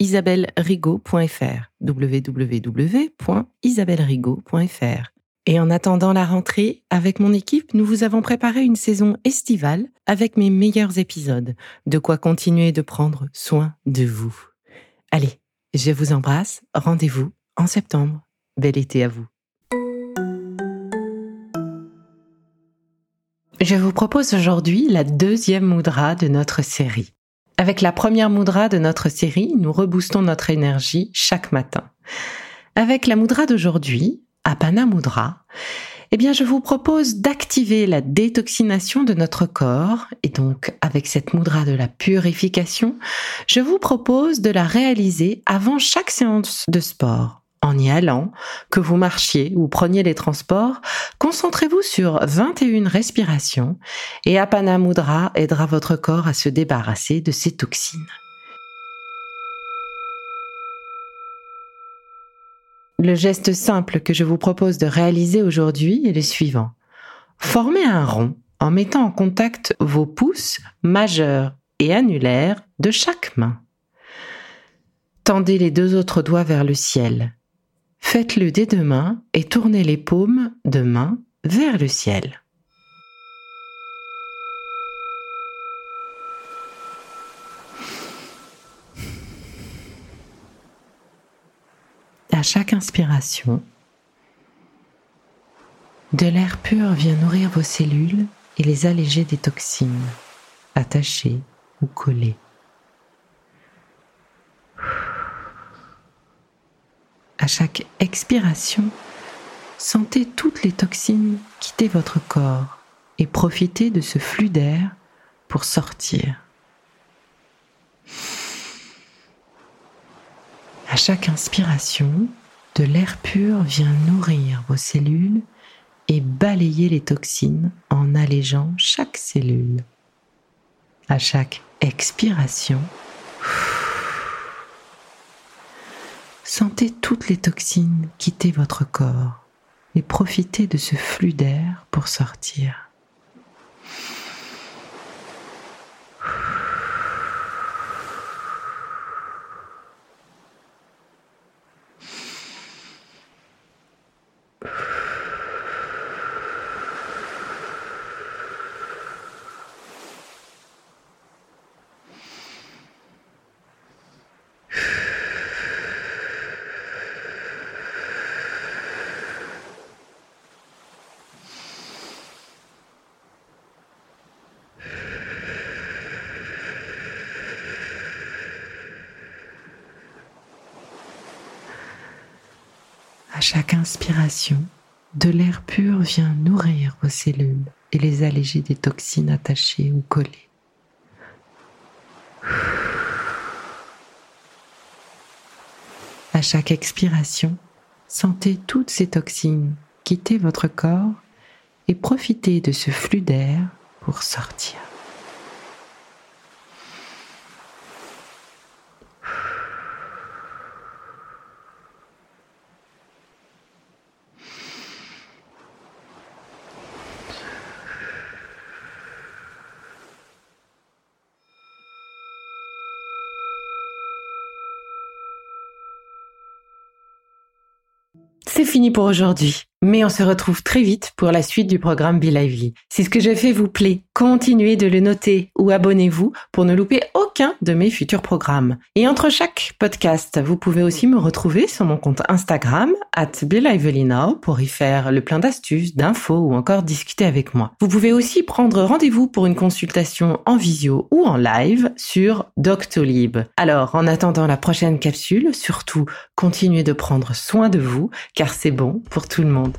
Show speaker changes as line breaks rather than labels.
isabellerigaud.fr www.isabellerigaud.fr Et en attendant la rentrée, avec mon équipe, nous vous avons préparé une saison estivale avec mes meilleurs épisodes, de quoi continuer de prendre soin de vous. Allez, je vous embrasse, rendez-vous en septembre. Bel été à vous. Je vous propose aujourd'hui la deuxième moudra de notre série. Avec la première moudra de notre série, nous reboostons notre énergie chaque matin. Avec la moudra d'aujourd'hui, Apana Mudra, eh bien, je vous propose d'activer la détoxination de notre corps. Et donc, avec cette moudra de la purification, je vous propose de la réaliser avant chaque séance de sport en y allant, que vous marchiez ou preniez les transports, concentrez-vous sur 21 respirations et Apana Mudra aidera votre corps à se débarrasser de ces toxines. Le geste simple que je vous propose de réaliser aujourd'hui est le suivant. Formez un rond en mettant en contact vos pouces majeurs et annulaires de chaque main. Tendez les deux autres doigts vers le ciel Faites-le dès demain et tournez les paumes de main vers le ciel. À chaque inspiration, de l'air pur vient nourrir vos cellules et les alléger des toxines, attachées ou collées. À chaque expiration, sentez toutes les toxines quitter votre corps et profitez de ce flux d'air pour sortir. À chaque inspiration, de l'air pur vient nourrir vos cellules et balayer les toxines en allégeant chaque cellule. À chaque expiration, Sentez toutes les toxines quitter votre corps et profitez de ce flux d'air pour sortir. À chaque inspiration, de l'air pur vient nourrir vos cellules et les alléger des toxines attachées ou collées. À chaque expiration, sentez toutes ces toxines quitter votre corps et profitez de ce flux d'air pour sortir. C'est fini pour aujourd'hui. Mais on se retrouve très vite pour la suite du programme Be Lively. Si ce que j'ai fait vous plaît, continuez de le noter ou abonnez-vous pour ne louper aucun de mes futurs programmes. Et entre chaque podcast, vous pouvez aussi me retrouver sur mon compte Instagram, at pour y faire le plein d'astuces, d'infos ou encore discuter avec moi. Vous pouvez aussi prendre rendez-vous pour une consultation en visio ou en live sur Doctolib. Alors, en attendant la prochaine capsule, surtout, continuez de prendre soin de vous, car c'est bon pour tout le monde.